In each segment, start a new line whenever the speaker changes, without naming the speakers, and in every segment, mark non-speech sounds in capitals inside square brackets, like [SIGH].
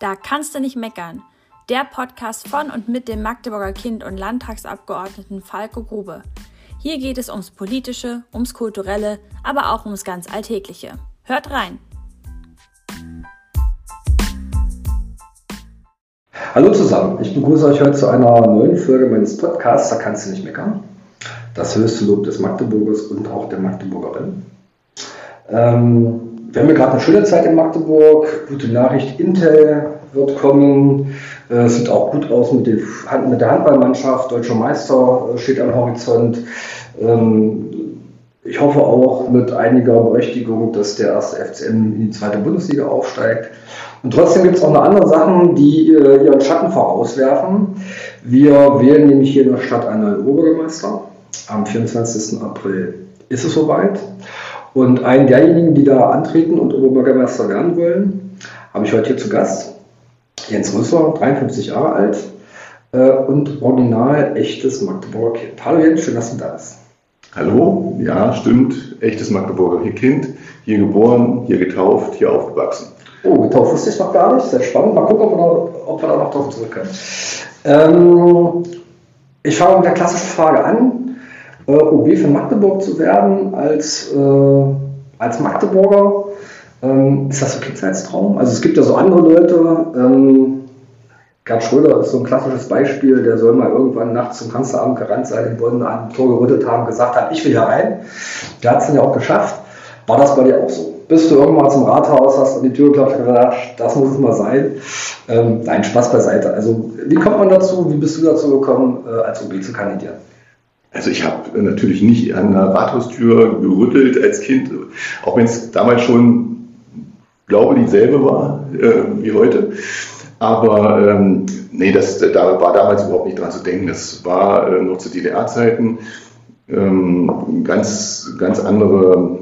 Da kannst du nicht meckern. Der Podcast von und mit dem Magdeburger Kind und Landtagsabgeordneten Falco Grube. Hier geht es ums Politische, ums Kulturelle, aber auch ums ganz Alltägliche. Hört rein!
Hallo zusammen, ich begrüße euch heute zu einer neuen Folge meines Podcasts, da kannst du nicht meckern. Das höchste Lob des Magdeburgers und auch der Magdeburgerin. Ähm, wir haben ja gerade eine schöne Zeit in Magdeburg. Gute Nachricht, Intel wird kommen. Äh, sieht auch gut aus mit der Handballmannschaft. Deutscher Meister äh, steht am Horizont. Ähm, ich hoffe auch mit einiger Berechtigung, dass der erste FCM in die zweite Bundesliga aufsteigt. Und trotzdem gibt es auch noch andere Sachen, die äh, ihren Schatten vorauswerfen. Wir wählen nämlich hier in der Stadt einen neuen Oberbürgermeister. Am 24. April ist es soweit. Und einen derjenigen, die da antreten und Oberbürgermeister werden wollen, habe ich heute hier zu Gast. Jens Rüsser, 53 Jahre alt äh, und original echtes Magdeburger Kind. Hallo Jens, schön, dass du da bist.
Hallo, ja, stimmt, echtes Magdeburger Kind, hier geboren, hier getauft, hier aufgewachsen.
Oh, getauft wusste ich noch gar nicht, sehr spannend. Mal gucken, ob wir da, ob wir da noch drauf zurückkommen. Ähm, ich fange mit der klassischen Frage an äh, OB für Magdeburg zu werden als, äh, als Magdeburger. Ähm, ist das so Kindheitstraum? Also es gibt ja so andere Leute. Ähm, Gerd Schröder ist so ein klassisches Beispiel, der soll mal irgendwann nachts zum Kanzleramt gerannt sein, den Bonn an Tor gerüttet haben, gesagt haben, ich will hier rein. Der hat es dann ja auch geschafft. War das bei dir auch so? Bist du irgendwann zum Rathaus, hast an die Tür geklappt und gedacht, das muss es mal sein? Ähm, nein, Spaß beiseite. Also, wie kommt man dazu? Wie bist du dazu gekommen, äh, als OB zu kandidieren?
Also ich habe natürlich nicht an der Rathaustür gerüttelt als Kind, auch wenn es damals schon, glaube ich, dieselbe war äh, wie heute. Aber ähm, nee, das, da war damals überhaupt nicht dran zu denken. Das war äh, noch zu DDR-Zeiten ähm, ganz, ganz andere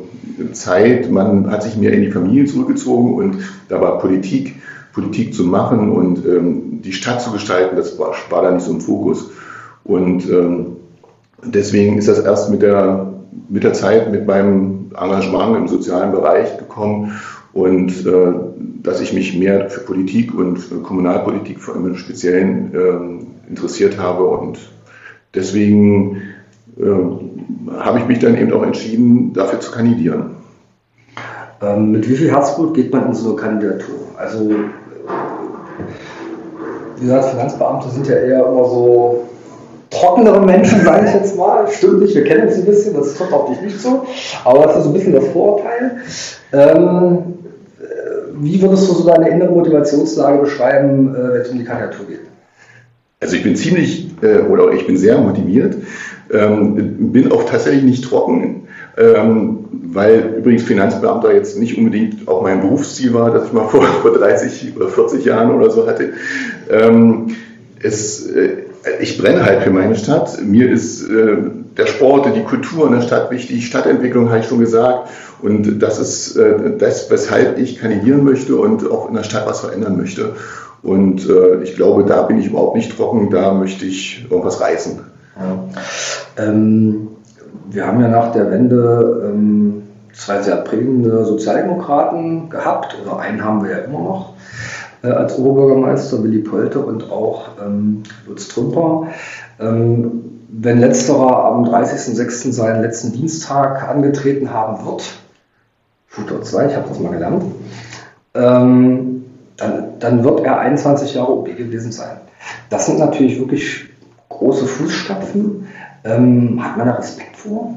Zeit. Man hat sich mehr in die Familie zurückgezogen und da war Politik, Politik zu machen und ähm, die Stadt zu gestalten, das war, war da nicht so im Fokus. Und ähm, deswegen ist das erst mit der, mit der Zeit, mit meinem Engagement im sozialen Bereich gekommen und äh, dass ich mich mehr für Politik und für Kommunalpolitik vor allem im Speziellen äh, interessiert habe und deswegen äh, habe ich mich dann eben auch entschieden, dafür zu kandidieren.
Ähm, mit wie viel Herzblut geht man in so eine Kandidatur? Also, wie gesagt, Finanzbeamte sind ja eher immer so trockenere Menschen, [LAUGHS] sage ich jetzt mal. Stimmt nicht, wir kennen uns ein bisschen, das trifft auf dich nicht so. Aber das ist so ein bisschen das Vorurteil. Ähm, äh, wie würdest du so deine innere Motivationslage beschreiben, äh, wenn es um die Kandidatur geht?
Also ich bin ziemlich äh, oder ich bin sehr motiviert, ähm, bin auch tatsächlich nicht trocken, ähm, weil übrigens Finanzbeamter jetzt nicht unbedingt auch mein Berufsziel war, das ich mal vor, [LAUGHS] vor 30 oder 40 Jahren oder so hatte. Ähm, es, äh, ich brenne halt für meine Stadt. Mir ist äh, der Sport, die Kultur in der Stadt wichtig, Stadtentwicklung habe ich schon gesagt. Und das ist äh, das, weshalb ich kandidieren möchte und auch in der Stadt was verändern möchte. Und äh, ich glaube, da bin ich überhaupt nicht trocken, da möchte ich irgendwas reißen.
Ja. Ähm, wir haben ja nach der Wende ähm, zwei sehr prägende Sozialdemokraten gehabt, oder einen haben wir ja immer noch äh, als Oberbürgermeister, Willy Polte und auch ähm, Lutz Trümper. Ähm, wenn letzterer am 30.06. seinen letzten Dienstag angetreten haben wird, Futur 2, ich habe das mal gelernt, ähm, dann, dann wird er 21 Jahre OB gewesen sein. Das sind natürlich wirklich große Fußstapfen. Ähm, hat man da Respekt vor?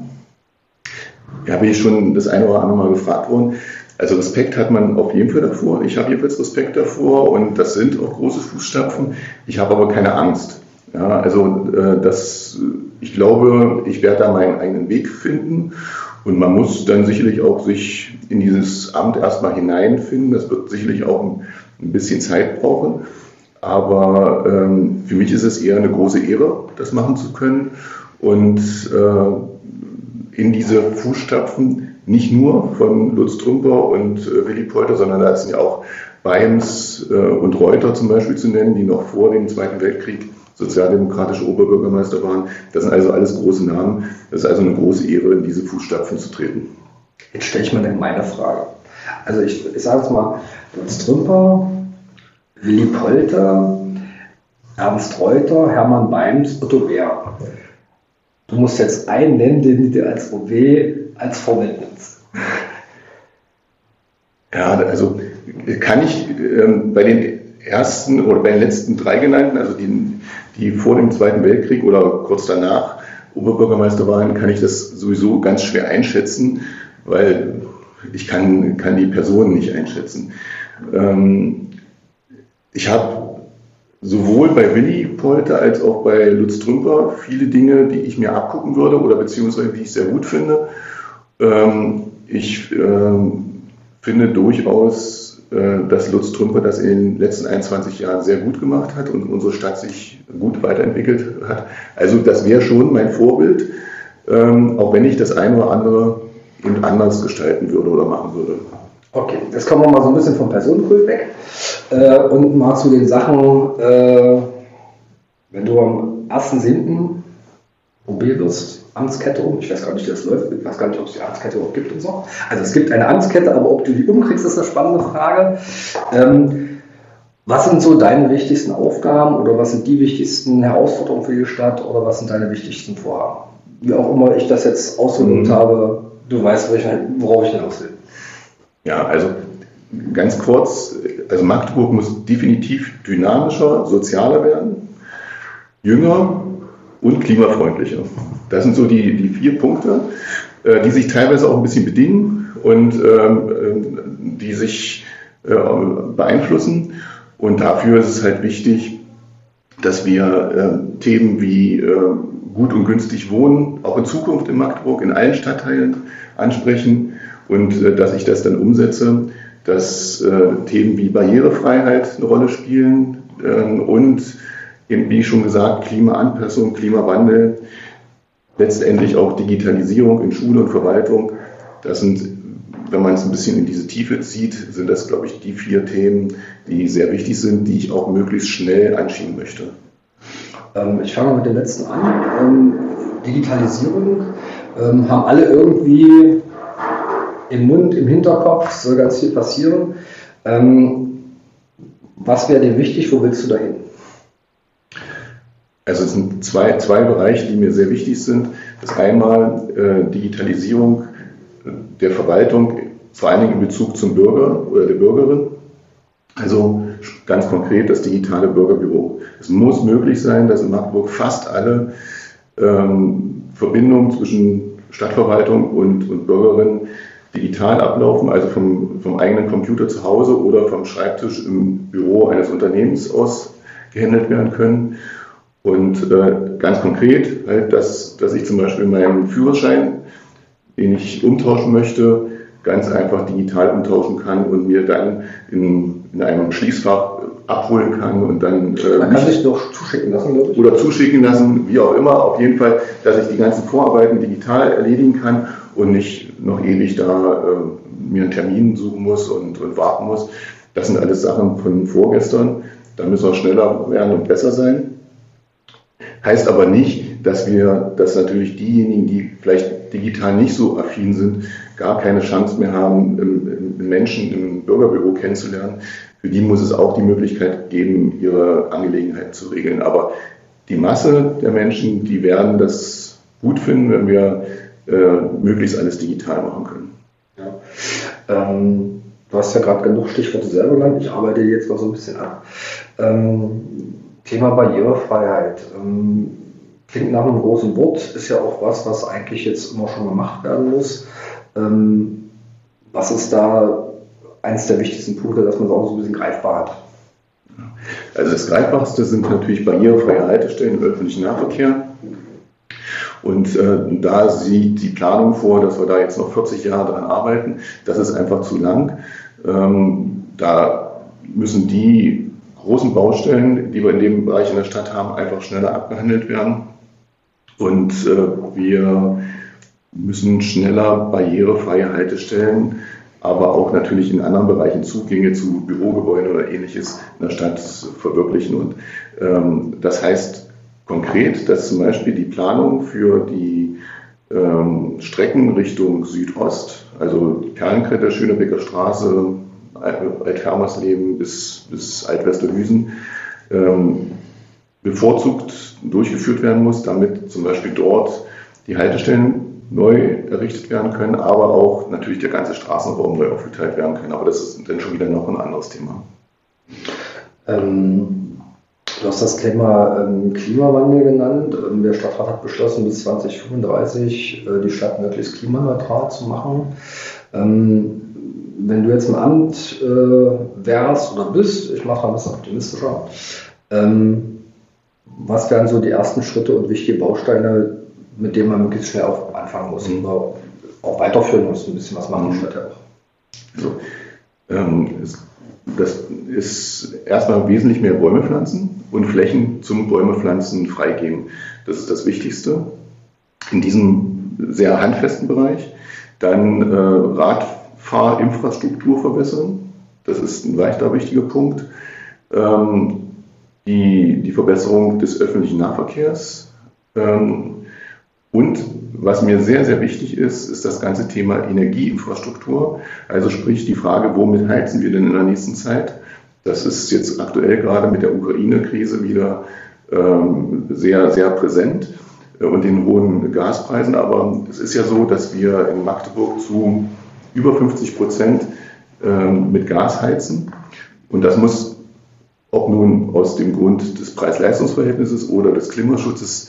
Ja, bin ich schon das eine oder andere Mal gefragt worden. Also Respekt hat man auf jeden Fall davor. Ich habe jedenfalls Respekt davor und das sind auch große Fußstapfen. Ich habe aber keine Angst. Ja, also äh, das, ich glaube, ich werde da meinen eigenen Weg finden und man muss dann sicherlich auch sich in dieses Amt erstmal hineinfinden. Das wird sicherlich auch ein, ein bisschen Zeit brauchen. Aber ähm, für mich ist es eher eine große Ehre, das machen zu können und äh, in diese Fußstapfen nicht nur von Lutz Trümper und äh, Willy Polter, sondern da sind ja auch Weims äh, und Reuter zum Beispiel zu nennen, die noch vor dem Zweiten Weltkrieg sozialdemokratische Oberbürgermeister waren. Das sind also alles große Namen. Das ist also eine große Ehre, in diese Fußstapfen zu treten.
Jetzt stelle ich dann meine Frage. Also ich, ich sage es mal, Lutz Trümper, Willi Polter, Ernst Reuter, Hermann Beims, Otto Bär. Du musst jetzt einen nennen, den du dir als OW als Vorbild nimmst.
Ja, also kann ich ähm, bei den ersten oder bei den letzten drei genannten, also die, die vor dem Zweiten Weltkrieg oder kurz danach Oberbürgermeister waren, kann ich das sowieso ganz schwer einschätzen, weil ich kann, kann die Personen nicht einschätzen. Ähm, ich habe sowohl bei Willi Polter als auch bei Lutz Trümper viele Dinge, die ich mir abgucken würde oder beziehungsweise die ich sehr gut finde. Ähm, ich ähm, finde durchaus, äh, dass Lutz Trümper das in den letzten 21 Jahren sehr gut gemacht hat und unsere Stadt sich gut weiterentwickelt hat. Also das wäre schon mein Vorbild, ähm, auch wenn ich das eine oder andere eben anders gestalten würde oder machen würde.
Okay, jetzt kommen wir mal so ein bisschen vom Personenkult weg äh, und mal zu den Sachen, äh, wenn du am 1.7. OB wirst, Amtskette um, ich weiß gar nicht, wie das läuft, ich weiß gar nicht, ob es die Amtskette überhaupt gibt und so. Also es gibt eine Amtskette, aber ob du die umkriegst, ist eine spannende Frage. Ähm, was sind so deine wichtigsten Aufgaben oder was sind die wichtigsten Herausforderungen für die Stadt oder was sind deine wichtigsten Vorhaben? Wie auch immer ich das jetzt ausgedrückt mhm. habe, du weißt, worauf ich hinaus will.
Ja, also ganz kurz, also Magdeburg muss definitiv dynamischer, sozialer werden, jünger und klimafreundlicher. Das sind so die, die vier Punkte, äh, die sich teilweise auch ein bisschen bedingen und ähm, äh, die sich äh, beeinflussen. Und dafür ist es halt wichtig, dass wir Themen wie gut und günstig wohnen, auch in Zukunft in Magdeburg, in allen Stadtteilen ansprechen und dass ich das dann umsetze, dass Themen wie Barrierefreiheit eine Rolle spielen ähm, und wie schon gesagt, Klimaanpassung, Klimawandel, letztendlich auch Digitalisierung in Schule und Verwaltung. Das sind, wenn man es ein bisschen in diese Tiefe zieht, sind das, glaube ich, die vier Themen, die sehr wichtig sind, die ich auch möglichst schnell anschieben möchte.
Ähm, ich fange mal mit dem letzten an. Ähm, Digitalisierung ähm, haben alle irgendwie im Mund, im Hinterkopf, soll ganz viel passieren. was wäre dir wichtig? Wo willst du dahin?
Also es sind zwei, zwei Bereiche, die mir sehr wichtig sind. Das einmal äh, Digitalisierung der Verwaltung, vor allen Dingen in Bezug zum Bürger oder der Bürgerin. Also ganz konkret das digitale Bürgerbüro. Es muss möglich sein, dass in Magdeburg fast alle ähm, Verbindungen zwischen Stadtverwaltung und, und Bürgerin digital ablaufen, also vom, vom eigenen Computer zu Hause oder vom Schreibtisch im Büro eines Unternehmens aus gehandelt werden können. Und äh, ganz konkret, halt, dass, dass ich zum Beispiel meinen Führerschein, den ich umtauschen möchte, ganz einfach digital umtauschen kann und mir dann in, in einem Schließfach abholen kann und dann.
Äh, Man kann sich doch zuschicken lassen,
glaube ich. Oder zuschicken lassen, wie auch immer. Auf jeden Fall, dass ich die ganzen Vorarbeiten digital erledigen kann und nicht noch ewig da äh, mir einen Termin suchen muss und, und warten muss. Das sind alles Sachen von vorgestern. Da müssen wir schneller werden und besser sein. Heißt aber nicht, dass wir, dass natürlich diejenigen, die vielleicht digital nicht so affin sind, gar keine Chance mehr haben, Menschen im Bürgerbüro kennenzulernen. Für die muss es auch die Möglichkeit geben, ihre Angelegenheiten zu regeln. Aber die Masse der Menschen, die werden das gut finden, wenn wir äh, möglichst alles digital machen können.
Ja. Ähm, du hast ja gerade genug Stichworte selber genannt. Ich arbeite jetzt mal so ein bisschen ab. Ähm, Thema Barrierefreiheit. Ähm, klingt nach einem großen Wort, ist ja auch was, was eigentlich jetzt immer schon gemacht werden muss. Ähm, was ist da eines der wichtigsten Punkte, dass man es auch so ein bisschen greifbar hat?
Also das Greifbarste sind natürlich barrierefreie Haltestellen im öffentlichen Nahverkehr. Und äh, da sieht die Planung vor, dass wir da jetzt noch 40 Jahre dran arbeiten. Das ist einfach zu lang. Ähm, da müssen die großen Baustellen, die wir in dem Bereich in der Stadt haben, einfach schneller abgehandelt werden. Und äh, wir müssen schneller barrierefreie Haltestellen, aber auch natürlich in anderen Bereichen Zugänge zu Bürogebäuden oder ähnliches in der Stadt verwirklichen. Und ähm, das heißt konkret, dass zum Beispiel die Planung für die ähm, Strecken Richtung Südost, also Perlenkretter, Schönebecker Straße, Althermersleben bis, bis Altwesterhüsen, ähm, bevorzugt durchgeführt werden muss, damit zum Beispiel dort die Haltestellen neu errichtet werden können, aber auch natürlich der ganze Straßenraum neu aufgeteilt werden kann. Aber das ist dann schon wieder noch ein anderes Thema.
Ähm, du hast das Thema ähm, Klimawandel genannt. Ähm, der Stadtrat hat beschlossen, bis 2035 äh, die Stadt möglichst klimaneutral zu machen. Ähm, wenn du jetzt im Amt äh, wärst oder bist, ich mache ein bisschen optimistischer, ähm, was wären so die ersten Schritte und wichtige Bausteine, mit denen man möglichst schnell auf, anfangen muss mhm. oder auch weiterführen muss, ein bisschen was machen mhm. statt auch?
Also, ähm, es, das ist erstmal wesentlich mehr Bäume pflanzen und Flächen zum Bäumepflanzen freigeben. Das ist das Wichtigste in diesem sehr handfesten Bereich. Dann äh, Radfahrinfrastruktur verbessern. Das ist ein weiterer wichtiger Punkt. Ähm, die, die Verbesserung des öffentlichen Nahverkehrs. Ähm, und was mir sehr, sehr wichtig ist, ist das ganze Thema Energieinfrastruktur. Also sprich die Frage, womit heizen wir denn in der nächsten Zeit? Das ist jetzt aktuell gerade mit der Ukraine-Krise wieder ähm, sehr, sehr präsent äh, und den hohen Gaspreisen. Aber es ist ja so, dass wir in Magdeburg zu über 50 Prozent ähm, mit Gas heizen. Und das muss ob nun aus dem Grund des Preis-Leistungs-Verhältnisses oder des Klimaschutzes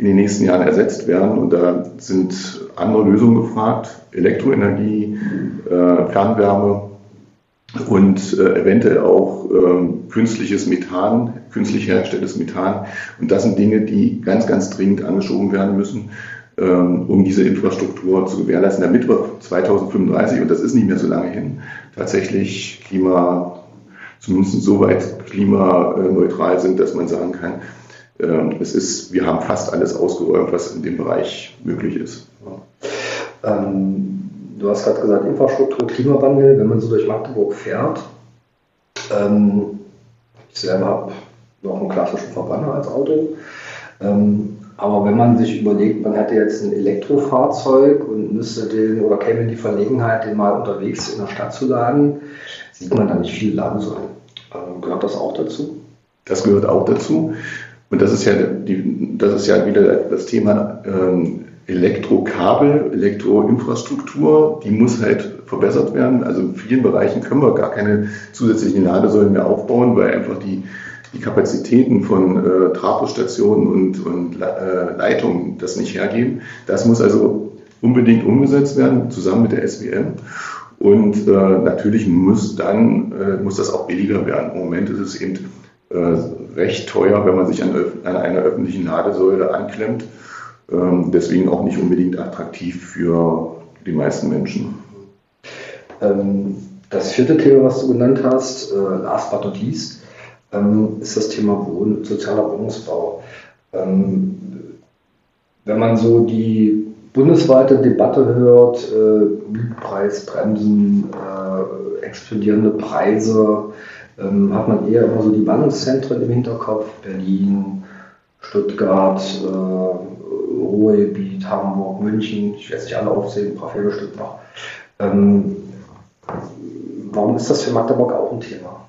in den nächsten Jahren ersetzt werden. Und da sind andere Lösungen gefragt, Elektroenergie, äh, Fernwärme und äh, eventuell auch äh, künstliches Methan, künstlich hergestelltes Methan. Und das sind Dinge, die ganz, ganz dringend angeschoben werden müssen, ähm, um diese Infrastruktur zu gewährleisten, damit wir 2035, und das ist nicht mehr so lange hin, tatsächlich Klima zumindest so klimaneutral sind, dass man sagen kann, es ist, wir haben fast alles ausgeräumt, was in dem Bereich möglich ist.
Ähm, du hast gerade gesagt, Infrastruktur, Klimawandel, wenn man so durch Magdeburg fährt. Ähm, ich selber habe noch einen klassischen Verbrenner als Auto. Ähm, aber wenn man sich überlegt, man hätte jetzt ein Elektrofahrzeug und müsste den oder käme in die Verlegenheit, den mal unterwegs in der Stadt zu laden, sieht man da nicht viele Ladensäulen. Ähm, gehört das auch dazu?
Das gehört auch dazu. Und das ist ja, die, das ist ja wieder das Thema ähm, Elektrokabel, Elektroinfrastruktur, die muss halt verbessert werden. Also in vielen Bereichen können wir gar keine zusätzlichen Ladesäulen mehr aufbauen, weil einfach die, die Kapazitäten von äh, Trafostationen und, und äh, Leitungen das nicht hergeben. Das muss also unbedingt umgesetzt werden, zusammen mit der SWM. Und äh, natürlich muss dann äh, muss das auch billiger werden. Im Moment ist es eben recht teuer, wenn man sich an, an einer öffentlichen Ladesäule anklemmt. Ähm, deswegen auch nicht unbedingt attraktiv für die meisten Menschen.
Ähm, das vierte Thema, was du genannt hast, äh, last but not least, ähm, ist das Thema Wohn sozialer Wohnungsbau. Wenn man so die bundesweite Debatte hört, äh, Mietpreisbremsen, äh, explodierende Preise, ähm, hat man eher immer so die Ballungszentren im Hinterkopf, Berlin, Stuttgart, äh, Ruhrgebiet, Hamburg, München, ich werde nicht alle aufsehen, ein paar bestimmt noch. Ähm, warum ist das für Magdeburg auch ein Thema?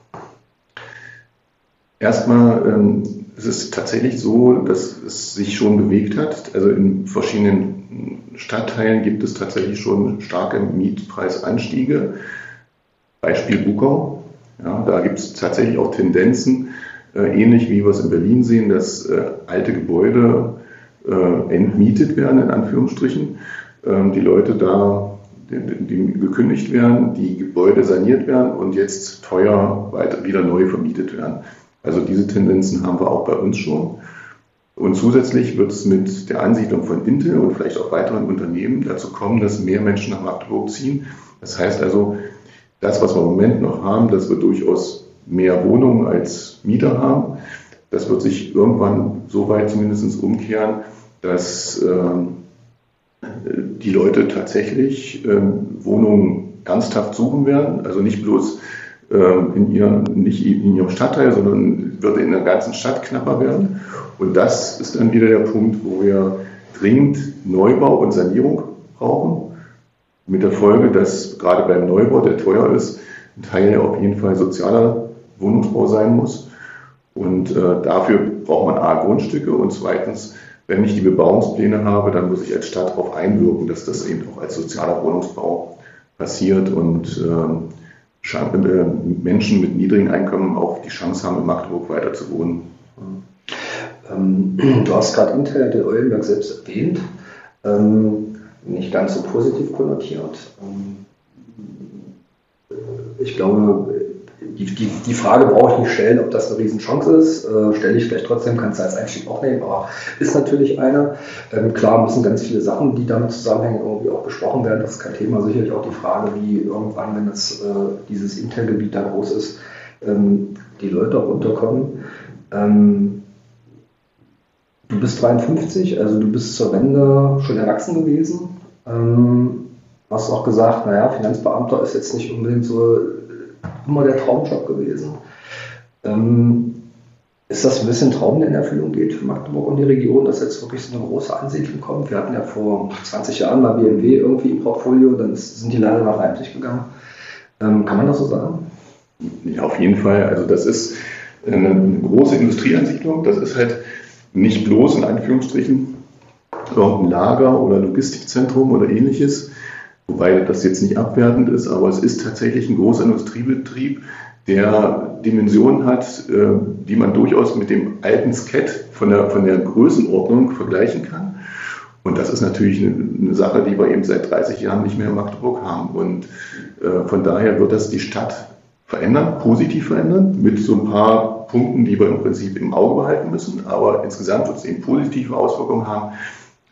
Erstmal ähm, es ist tatsächlich so, dass es sich schon bewegt hat. Also in verschiedenen Stadtteilen gibt es tatsächlich schon starke Mietpreisanstiege. Beispiel Bukau. Ja, da gibt es tatsächlich auch Tendenzen, äh, ähnlich wie wir es in Berlin sehen, dass äh, alte Gebäude äh, entmietet werden, in Anführungsstrichen. Ähm, die Leute da die, die gekündigt werden, die Gebäude saniert werden und jetzt teuer weiter, wieder neu vermietet werden. Also diese Tendenzen haben wir auch bei uns schon. Und zusätzlich wird es mit der Ansiedlung von Intel und vielleicht auch weiteren Unternehmen dazu kommen, dass mehr Menschen nach Magdeburg ziehen. Das heißt also, das, was wir im Moment noch haben, dass wir durchaus mehr Wohnungen als Mieter haben, das wird sich irgendwann so weit zumindest umkehren, dass äh, die Leute tatsächlich äh, Wohnungen ernsthaft suchen werden. Also nicht bloß ähm, in ihrem, nicht in ihrem Stadtteil, sondern wird in der ganzen Stadt knapper werden. Und das ist dann wieder der Punkt, wo wir dringend Neubau und Sanierung brauchen. Mit der Folge, dass gerade beim Neubau, der teuer ist, ein Teil auf jeden Fall sozialer Wohnungsbau sein muss. Und äh, dafür braucht man A, Grundstücke und zweitens, wenn ich die Bebauungspläne habe, dann muss ich als Stadt darauf einwirken, dass das eben auch als sozialer Wohnungsbau passiert und äh, äh Menschen mit niedrigen Einkommen auch die Chance haben, in Magdeburg weiter zu wohnen.
Ähm, [CLEARS THROAT] du hast gerade Internet in Eulenberg selbst erwähnt, ähm, nicht ganz so positiv konnotiert. Ähm, ich glaube, die, die, die Frage brauche ich nicht stellen, ob das eine Riesenchance ist. Äh, Stelle ich vielleicht trotzdem, kannst du als Einstieg auch nehmen, aber ist natürlich eine. Ähm, klar müssen ganz viele Sachen, die damit zusammenhängen, irgendwie auch besprochen werden. Das ist kein Thema. Sicherlich auch die Frage, wie irgendwann, wenn das, äh, dieses Intel-Gebiet da groß ist, ähm, die Leute auch unterkommen. Ähm, du bist 53, also du bist zur Wende schon erwachsen gewesen. Ähm, hast auch gesagt, naja, Finanzbeamter ist jetzt nicht unbedingt so immer der Traumjob gewesen. Ähm, ist das ein bisschen Traum, der in Erfüllung geht für Magdeburg und die Region, dass jetzt wirklich so eine große Ansiedlung kommt? Wir hatten ja vor 20 Jahren mal BMW irgendwie im Portfolio, dann sind die leider nach Leipzig gegangen. Ähm, kann man das so sagen?
Ja, auf jeden Fall. Also das ist eine große Industrieansiedlung. Das ist halt nicht bloß in Anführungsstrichen irgendein Lager oder Logistikzentrum oder ähnliches, wobei das jetzt nicht abwertend ist, aber es ist tatsächlich ein großer Industriebetrieb, der Dimensionen hat, äh, die man durchaus mit dem alten Sket von der, von der Größenordnung vergleichen kann. Und das ist natürlich eine, eine, Sache, die wir eben seit 30 Jahren nicht mehr in Magdeburg haben. Und äh, von daher wird das die Stadt verändern, positiv verändern, mit so ein paar Punkten, die wir im Prinzip im Auge behalten müssen. Aber insgesamt wird es eben positive Auswirkungen haben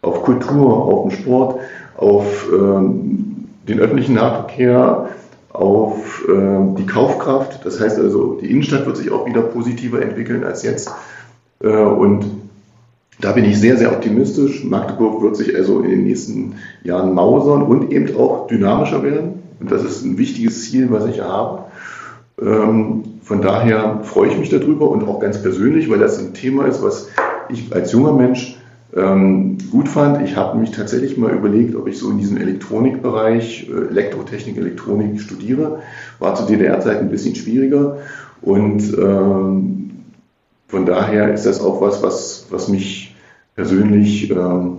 auf Kultur, auf den Sport, auf ähm, den öffentlichen Nahverkehr, auf äh, die Kaufkraft. Das heißt also, die Innenstadt wird sich auch wieder positiver entwickeln als jetzt. Äh, und da bin ich sehr, sehr optimistisch. Magdeburg wird sich also in den nächsten Jahren mausern und eben auch dynamischer werden. Und das ist ein wichtiges Ziel, was ich habe. Ähm, von daher freue ich mich darüber und auch ganz persönlich, weil das ein Thema ist, was ich als junger Mensch ähm, gut fand. Ich habe mich tatsächlich mal überlegt, ob ich so in diesem Elektronikbereich, äh, Elektrotechnik, Elektronik studiere. War zu DDR-Zeiten ein bisschen schwieriger und ähm, von daher ist das auch was, was, was mich persönlich ähm,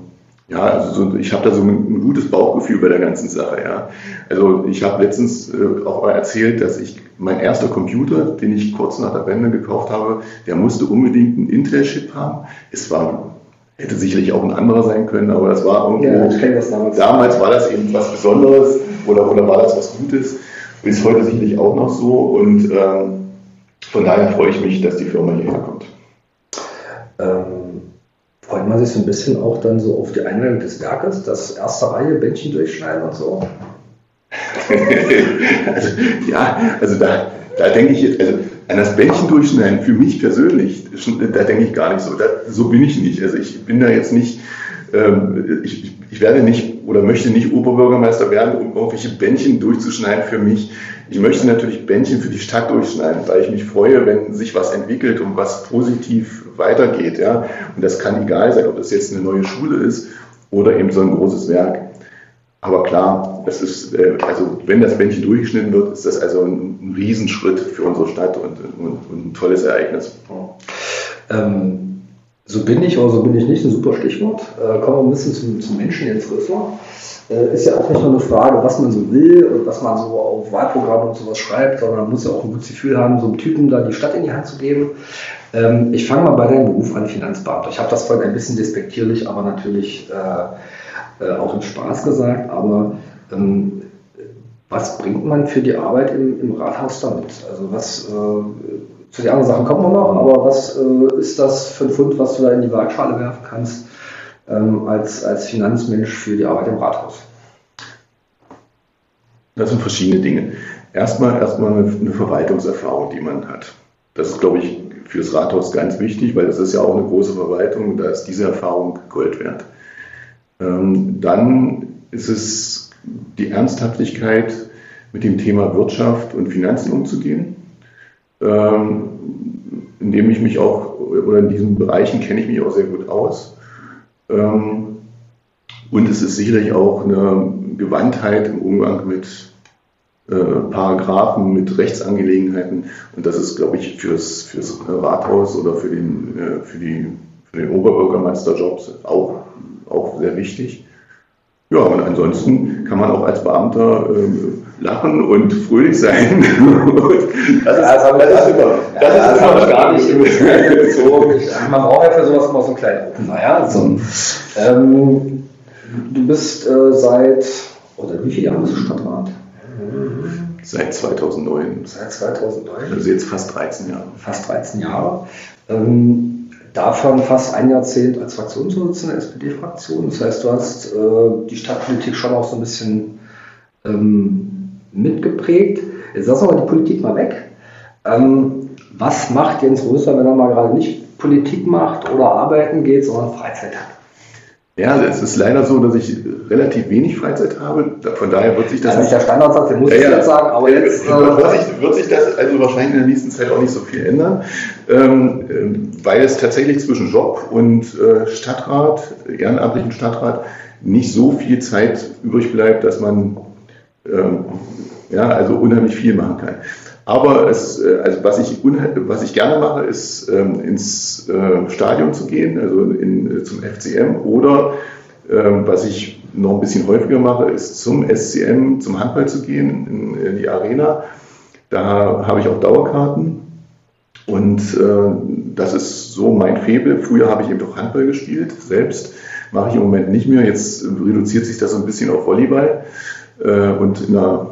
ja, also so, ich habe da so ein, ein, gutes Bauchgefühl bei der ganzen Sache. Ja. Also ich habe letztens äh, auch mal erzählt, dass ich mein erster Computer, den ich kurz nach der Wende gekauft habe, der musste unbedingt einen Intel-Chip haben. Es war Hätte sicherlich auch ein anderer sein können, aber das war irgendwo. Ja, ich das damals. Damals war das eben was Besonderes oder, oder war das was Gutes. Ist heute sicherlich auch noch so und ähm, von daher freue ich mich, dass die Firma hierher kommt.
Ähm, freut man sich so ein bisschen auch dann so auf die Einladung des Werkes, das erste Reihe Bändchen durchschneiden und so? [LAUGHS]
also, ja, also da, da denke ich jetzt, also an das Bändchen durchschneiden, für mich persönlich, da denke ich gar nicht so. Da, so bin ich nicht. Also ich bin da jetzt nicht, ähm, ich, ich werde nicht oder möchte nicht Oberbürgermeister werden, um irgendwelche Bändchen durchzuschneiden für mich. Ich möchte natürlich Bändchen für die Stadt durchschneiden, weil ich mich freue, wenn sich was entwickelt und was positiv weitergeht. Ja? Und das kann egal sein, ob das jetzt eine neue Schule ist oder eben so ein großes Werk. Aber klar, das ist, äh, also wenn das Bändchen durchgeschnitten wird, ist das also ein, Riesenschritt für unsere Stadt und, und, und ein tolles Ereignis.
Ähm, so bin ich oder so bin ich nicht, ein super Stichwort. Äh, kommen wir ein bisschen zum, zum Menschen Jens Rösler. Äh, ist ja auch nicht nur eine Frage, was man so will und was man so auf Wahlprogramme und sowas schreibt, sondern man muss ja auch ein gutes Gefühl haben, so einem Typen da die Stadt in die Hand zu geben. Ähm, ich fange mal bei deinem Beruf an, Finanzbeamter. Ich habe das vorhin ein bisschen despektierlich, aber natürlich äh, äh, auch im Spaß gesagt, aber ähm, was bringt man für die Arbeit im, im Rathaus damit? Also was, äh, zu den anderen Sachen kommen wir noch, aber was äh, ist das für ein Fund, was du da in die Waagschale werfen kannst ähm, als, als Finanzmensch für die Arbeit im Rathaus?
Das sind verschiedene Dinge. Erstmal, erstmal eine, Verwaltungserfahrung, die man hat. Das ist, glaube ich, für das Rathaus ganz wichtig, weil es ist ja auch eine große Verwaltung, da ist diese Erfahrung Gold wert. Ähm, dann ist es die Ernsthaftigkeit, mit dem Thema Wirtschaft und Finanzen umzugehen, ähm, indem ich mich auch, oder in diesen Bereichen kenne ich mich auch sehr gut aus. Ähm, und es ist sicherlich auch eine Gewandtheit im Umgang mit äh, Paragraphen mit Rechtsangelegenheiten. Und das ist, glaube ich, fürs, fürs Rathaus oder für den, äh, für für den Oberbürgermeisterjob auch, auch sehr wichtig. Ja, und ansonsten kann man auch als Beamter ähm, lachen und fröhlich sein. [LAUGHS]
das ist, ja, das das ist immer, das ja, ist immer gar nicht [LAUGHS] bezogen. Man braucht ja für sowas immer so einen kleinen Opener. Ja? So, ähm, du bist äh, seit, oder wie viele Jahre bist du Stadtrat?
Seit 2009.
Seit 2009.
Also jetzt fast 13 Jahre.
Fast 13 Jahre. Ähm, davon fast ein Jahrzehnt als Fraktionsvorsitzender der SPD-Fraktion. Das heißt, du hast äh, die Stadtpolitik schon auch so ein bisschen ähm, mitgeprägt. Jetzt lassen wir die Politik mal weg. Ähm, was macht Jens Röser, wenn er mal gerade nicht Politik macht oder arbeiten geht, sondern Freizeit hat?
Ja, es ist leider so, dass ich relativ wenig Freizeit habe. Von daher wird sich das.
Das ist der Standardsatz, den muss ja, ich jetzt sagen, aber jetzt. Äh,
wird, sich, wird sich das also wahrscheinlich in der nächsten Zeit auch nicht so viel ändern, ähm, äh, weil es tatsächlich zwischen Job und äh, Stadtrat, ehrenamtlichen Stadtrat, nicht so viel Zeit übrig bleibt, dass man ähm, ja, also unheimlich viel machen kann. Aber es, äh, also was, ich was ich gerne mache, ist ähm, ins äh, Stadion zu gehen, also in, äh, zum FCM oder ähm, was ich noch ein bisschen häufiger mache, ist zum SCM, zum Handball zu gehen, in, die Arena. Da habe ich auch Dauerkarten und das ist so mein Febel. Früher habe ich eben doch Handball gespielt, selbst mache ich im Moment nicht mehr. Jetzt reduziert sich das so ein bisschen auf Volleyball und in der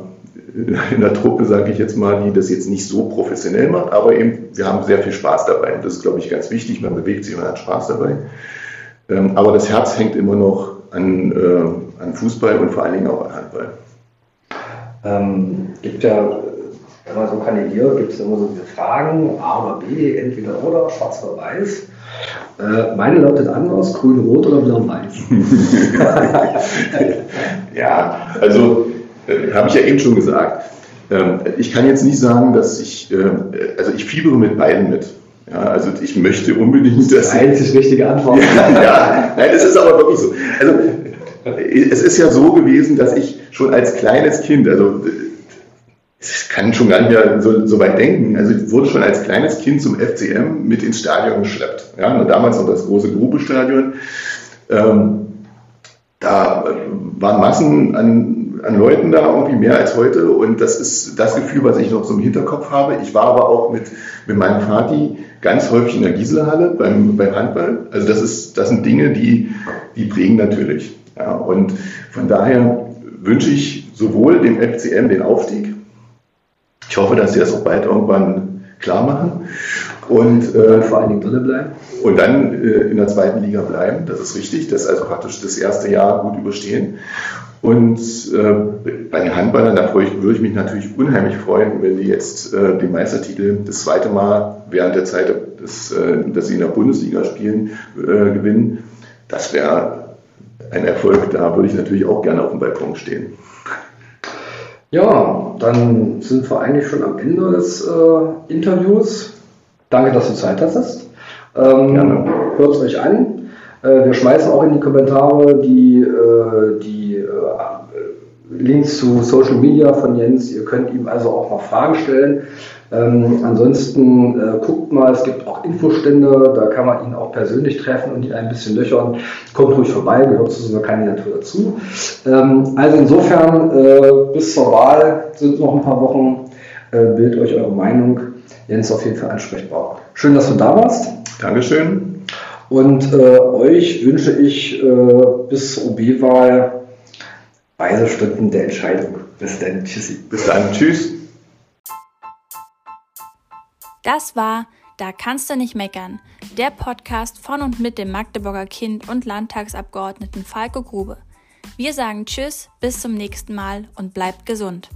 in der Truppe, sage ich jetzt mal, die das jetzt nicht so professionell macht, aber eben, wir haben sehr viel Spaß dabei. Und das ist, glaube ich, ganz wichtig. Man bewegt sich und hat Spaß dabei. Ähm, aber das Herz hängt immer noch an, äh, an Fußball und vor allen Dingen auch an Handball.
Ähm, gibt ja, wenn man so kandidiert, gibt es immer so diese Fragen, A oder B, entweder oder, schwarz oder weiß. Äh, meine lautet anders, grün-rot oder blau-weiß? [LAUGHS]
ja, also äh, habe ich ja eben schon gesagt. Ähm, ich kann jetzt nicht sagen, dass ich, äh, also ich fiebere mit beiden mit. Ja, also ich möchte unbedingt,
dass. Die einzig richtige Antwort. [LAUGHS]
ja, ja, nein, es ist aber wirklich so. Also es ist ja so gewesen, dass ich schon als kleines Kind, also ich kann schon gar nicht mehr so, so weit denken, also ich wurde schon als kleines Kind zum FCM mit ins Stadion geschleppt. Ja, damals noch das große Grubestadion. Ähm, da waren Massen an an Leuten da, irgendwie mehr als heute. Und das ist das Gefühl, was ich noch so im Hinterkopf habe. Ich war aber auch mit, mit meinem Vati ganz häufig in der Gieselhalle beim, beim Handball. Also das, ist, das sind Dinge, die, die prägen natürlich. Ja, und von daher wünsche ich sowohl dem FCM den Aufstieg. Ich hoffe, dass sie das auch bald irgendwann klar machen. Und äh, vor allen Dingen drin bleiben. Und dann äh, in der zweiten Liga bleiben, das ist richtig. Das also praktisch das erste Jahr gut überstehen. Und äh, bei den Handballern, da ich, würde ich mich natürlich unheimlich freuen, wenn die jetzt äh, den Meistertitel das zweite Mal während der Zeit, des, äh, dass sie in der Bundesliga spielen, äh, gewinnen. Das wäre ein Erfolg. Da würde ich natürlich auch gerne auf dem Balkon stehen.
Ja, dann sind wir eigentlich schon am Ende des äh, Interviews. Danke, dass du Zeit hast. Ähm, Gerne. Hört es euch an. Äh, wir schmeißen auch in die Kommentare die, die Links zu Social Media von Jens. Ihr könnt ihm also auch noch Fragen stellen. Ähm, ansonsten äh, guckt mal, es gibt auch Infostände, da kann man ihn auch persönlich treffen und ihn ein bisschen löchern. Kommt ruhig vorbei, gehört zu so einer Kandidatur dazu. Ähm, also insofern, äh, bis zur Wahl sind noch ein paar Wochen. Äh, bildet euch eure Meinung. Jens auf jeden Fall ansprechbar. Schön, dass du da warst.
Dankeschön.
Und äh, euch wünsche ich äh, bis zur OB-Wahl weise Stunden der Entscheidung. Bis dann. Tschüssi.
Bis dann. Tschüss.
Das war Da kannst du nicht meckern. Der Podcast von und mit dem Magdeburger Kind und Landtagsabgeordneten Falco Grube. Wir sagen Tschüss, bis zum nächsten Mal und bleibt gesund.